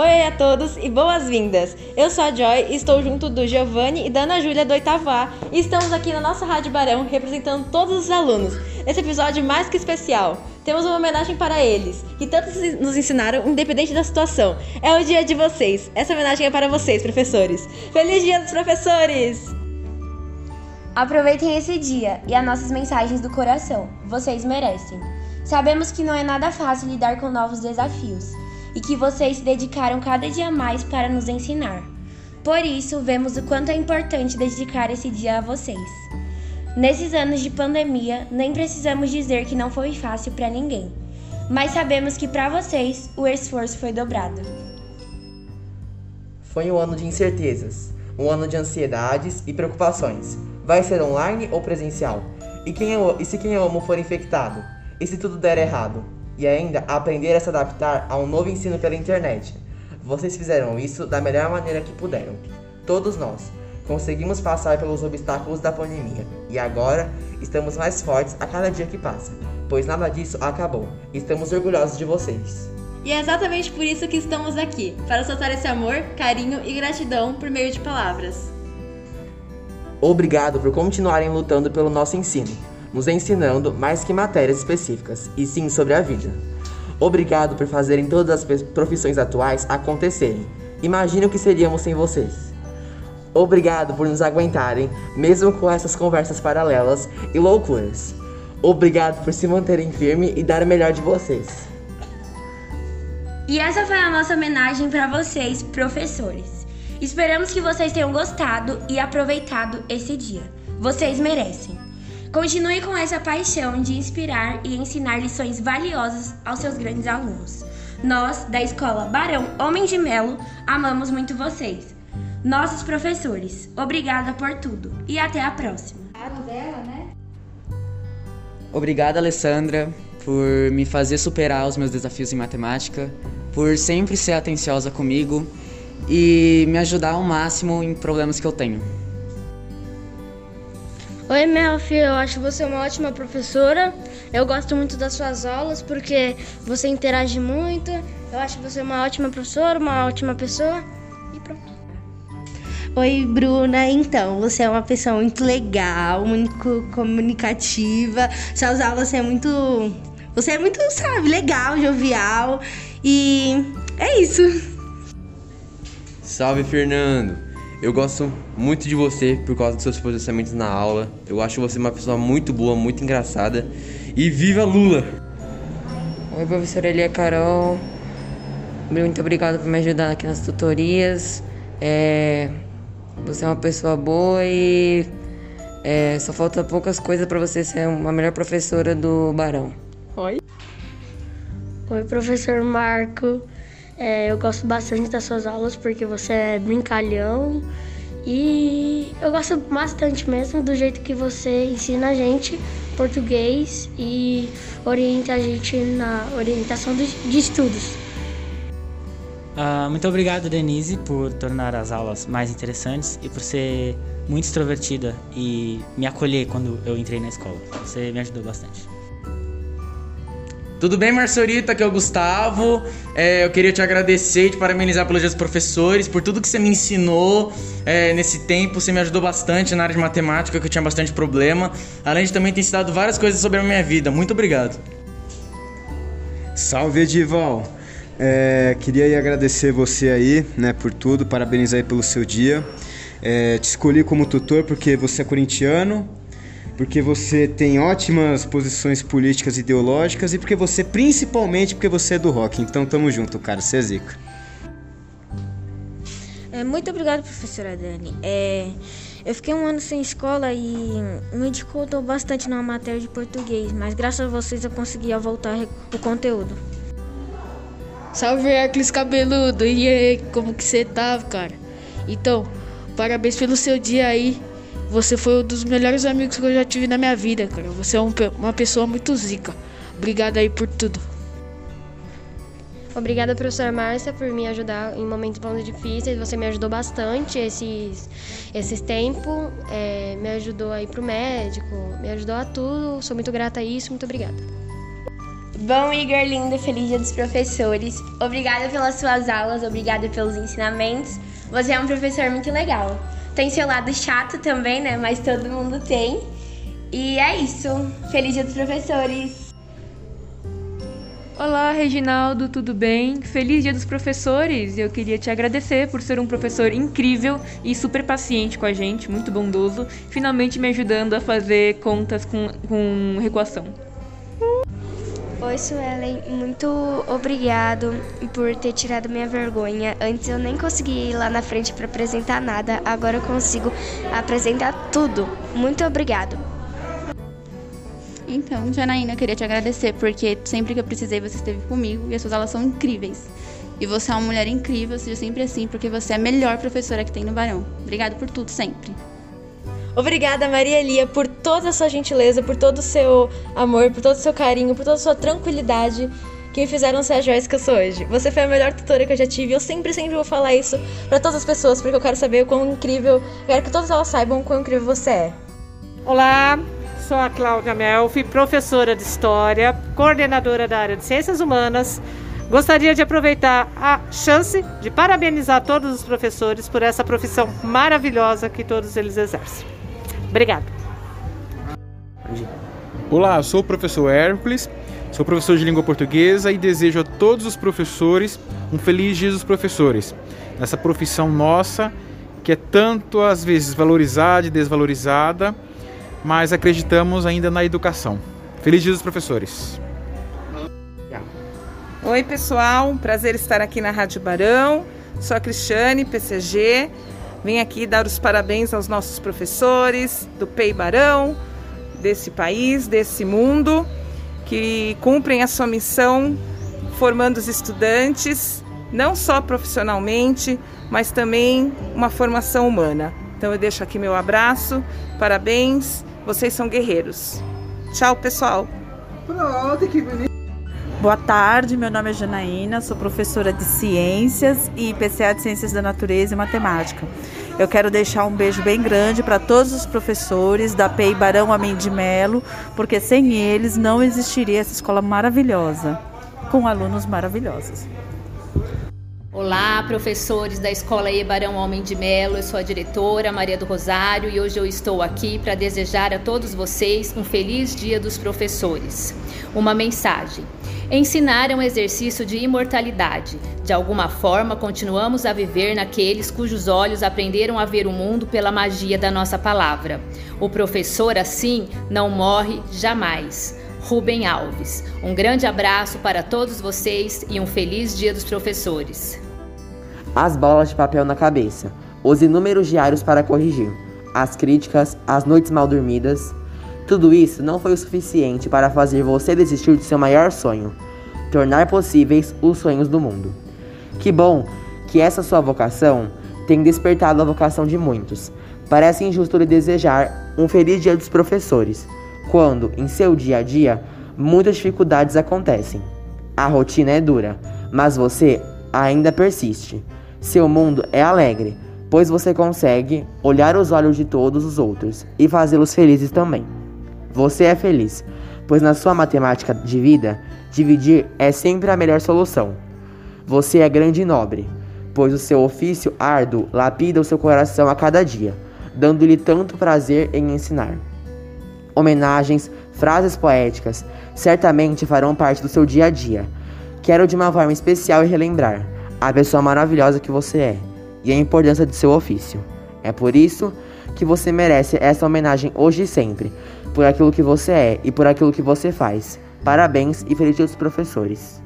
Oi a todos e boas-vindas! Eu sou a Joy e estou junto do Giovanni e da Ana Júlia do oitavo e estamos aqui na nossa Rádio Barão representando todos os alunos. Esse episódio mais que especial. Temos uma homenagem para eles, que tanto nos ensinaram, independente da situação. É o dia de vocês. Essa homenagem é para vocês, professores. Feliz Dia dos Professores! Aproveitem esse dia e as nossas mensagens do coração. Vocês merecem. Sabemos que não é nada fácil lidar com novos desafios e que vocês se dedicaram cada dia mais para nos ensinar. Por isso, vemos o quanto é importante dedicar esse dia a vocês. Nesses anos de pandemia, nem precisamos dizer que não foi fácil para ninguém, mas sabemos que para vocês o esforço foi dobrado. Foi um ano de incertezas, um ano de ansiedades e preocupações. Vai ser online ou presencial? E, quem eu, e se quem eu amo for infectado? E se tudo der errado? E ainda aprender a se adaptar a um novo ensino pela internet. Vocês fizeram isso da melhor maneira que puderam. Todos nós conseguimos passar pelos obstáculos da pandemia e agora estamos mais fortes a cada dia que passa, pois nada disso acabou. Estamos orgulhosos de vocês. E é exatamente por isso que estamos aqui para soltar esse amor, carinho e gratidão por meio de palavras. Obrigado por continuarem lutando pelo nosso ensino nos ensinando mais que matérias específicas, e sim sobre a vida. Obrigado por fazerem todas as profissões atuais acontecerem. Imagine o que seríamos sem vocês. Obrigado por nos aguentarem, mesmo com essas conversas paralelas e loucuras. Obrigado por se manterem firme e dar o melhor de vocês. E essa foi a nossa homenagem para vocês, professores. Esperamos que vocês tenham gostado e aproveitado esse dia. Vocês merecem. Continue com essa paixão de inspirar e ensinar lições valiosas aos seus grandes alunos. Nós, da Escola Barão Homem de Melo, amamos muito vocês. Nossos professores, obrigada por tudo e até a próxima. Obrigada, Alessandra, por me fazer superar os meus desafios em matemática, por sempre ser atenciosa comigo e me ajudar ao máximo em problemas que eu tenho. Oi, Melfi, eu acho você uma ótima professora. Eu gosto muito das suas aulas porque você interage muito. Eu acho você uma ótima professora, uma ótima pessoa. E pronto. Oi, Bruna. Então, você é uma pessoa muito legal, muito comunicativa. Suas aulas é muito. Você é muito, sabe, legal, jovial. E é isso. Salve, Fernando. Eu gosto muito de você por causa dos seus posicionamentos na aula. Eu acho você uma pessoa muito boa, muito engraçada. E viva Lula! Oi, professora Elia Carol. Muito obrigada por me ajudar aqui nas tutorias. É, você é uma pessoa boa e é, só falta poucas coisas para você ser uma melhor professora do Barão. Oi. Oi, professor Marco. É, eu gosto bastante das suas aulas porque você é brincalhão e eu gosto bastante mesmo do jeito que você ensina a gente português e orienta a gente na orientação de estudos. Uh, muito obrigado, Denise, por tornar as aulas mais interessantes e por ser muito extrovertida e me acolher quando eu entrei na escola. Você me ajudou bastante. Tudo bem, Marciorita? Aqui é o Gustavo. É, eu queria te agradecer e te parabenizar pelos dias professores, por tudo que você me ensinou é, nesse tempo. Você me ajudou bastante na área de matemática, que eu tinha bastante problema. Além de também ter ensinado várias coisas sobre a minha vida. Muito obrigado. Salve, Edival. É, queria agradecer você aí, né, por tudo. Parabenizar aí pelo seu dia. É, te escolhi como tutor porque você é corintiano porque você tem ótimas posições políticas e ideológicas e porque você, principalmente, porque você é do rock. Então tamo junto, cara, você é zica. É, muito obrigado, professora Dani. É, eu fiquei um ano sem escola e me dificultou bastante na matéria de português, mas graças a vocês eu consegui voltar o conteúdo. Salve Hércules Cabeludo! E aí, como que você tá, cara? Então, parabéns pelo seu dia aí. Você foi um dos melhores amigos que eu já tive na minha vida, cara. Você é um, uma pessoa muito zica. Obrigado aí por tudo. Obrigada, professora Márcia, por me ajudar em momentos e difíceis. Você me ajudou bastante esses, esses tempos. É, me ajudou a ir pro médico, me ajudou a tudo. Sou muito grata a isso. Muito obrigada. Bom, Igor lindo, feliz dia dos professores. Obrigada pelas suas aulas, obrigada pelos ensinamentos. Você é um professor muito legal. Tem seu lado chato também, né? Mas todo mundo tem. E é isso. Feliz dia dos professores. Olá, Reginaldo, tudo bem? Feliz Dia dos Professores! Eu queria te agradecer por ser um professor incrível e super paciente com a gente, muito bondoso, finalmente me ajudando a fazer contas com, com recuação. Oi, Suelen, muito obrigado por ter tirado minha vergonha. Antes eu nem conseguia ir lá na frente para apresentar nada, agora eu consigo apresentar tudo. Muito obrigado. Então, Janaína, eu queria te agradecer porque sempre que eu precisei você esteve comigo e as suas aulas são incríveis. E você é uma mulher incrível, seja sempre assim, porque você é a melhor professora que tem no Barão. Obrigado por tudo, sempre. Obrigada, Maria Elia, por toda a sua gentileza, por todo o seu amor, por todo o seu carinho, por toda a sua tranquilidade que me fizeram ser a Joyce que eu sou hoje. Você foi a melhor tutora que eu já tive. Eu sempre, sempre vou falar isso para todas as pessoas, porque eu quero saber o quão incrível, eu quero que todas elas saibam o quão incrível você é. Olá, sou a Cláudia Melfi, professora de História, coordenadora da área de Ciências Humanas. Gostaria de aproveitar a chance de parabenizar todos os professores por essa profissão maravilhosa que todos eles exercem. Obrigado. Olá, sou o professor Hércules, sou professor de língua portuguesa e desejo a todos os professores um feliz dia dos professores. Nessa profissão nossa, que é tanto às vezes valorizada e desvalorizada, mas acreditamos ainda na educação. Feliz dia dos professores. Oi, pessoal, prazer estar aqui na Rádio Barão. Sou a Cristiane, PCG. Vim aqui dar os parabéns aos nossos professores do PEI Barão, desse país, desse mundo, que cumprem a sua missão formando os estudantes, não só profissionalmente, mas também uma formação humana. Então eu deixo aqui meu abraço, parabéns, vocês são guerreiros. Tchau, pessoal. Pronto, que bonito. Boa tarde, meu nome é Janaína, sou professora de Ciências e PCA de Ciências da Natureza e Matemática. Eu quero deixar um beijo bem grande para todos os professores da PEI Barão Amém de Melo, porque sem eles não existiria essa escola maravilhosa, com alunos maravilhosos. Olá, professores da Escola Ebarão Homem de Melo. Eu sou a diretora Maria do Rosário e hoje eu estou aqui para desejar a todos vocês um feliz Dia dos Professores. Uma mensagem. Ensinar é um exercício de imortalidade. De alguma forma, continuamos a viver naqueles cujos olhos aprenderam a ver o mundo pela magia da nossa palavra. O professor, assim, não morre jamais. Rubem Alves. Um grande abraço para todos vocês e um feliz Dia dos Professores. As bolas de papel na cabeça, os inúmeros diários para corrigir, as críticas, as noites mal dormidas. Tudo isso não foi o suficiente para fazer você desistir de seu maior sonho: tornar possíveis os sonhos do mundo. Que bom que essa sua vocação tem despertado a vocação de muitos. Parece injusto lhe desejar um feliz dia dos professores quando, em seu dia a dia, muitas dificuldades acontecem. A rotina é dura, mas você ainda persiste. Seu mundo é alegre, pois você consegue olhar os olhos de todos os outros e fazê-los felizes também. Você é feliz, pois na sua matemática de vida, dividir é sempre a melhor solução. Você é grande e nobre, pois o seu ofício árduo lapida o seu coração a cada dia, dando-lhe tanto prazer em ensinar homenagens, frases poéticas, certamente farão parte do seu dia a dia. Quero de uma forma especial relembrar a pessoa maravilhosa que você é e a importância de seu ofício. É por isso que você merece essa homenagem hoje e sempre, por aquilo que você é e por aquilo que você faz. Parabéns e feliz dia dos professores.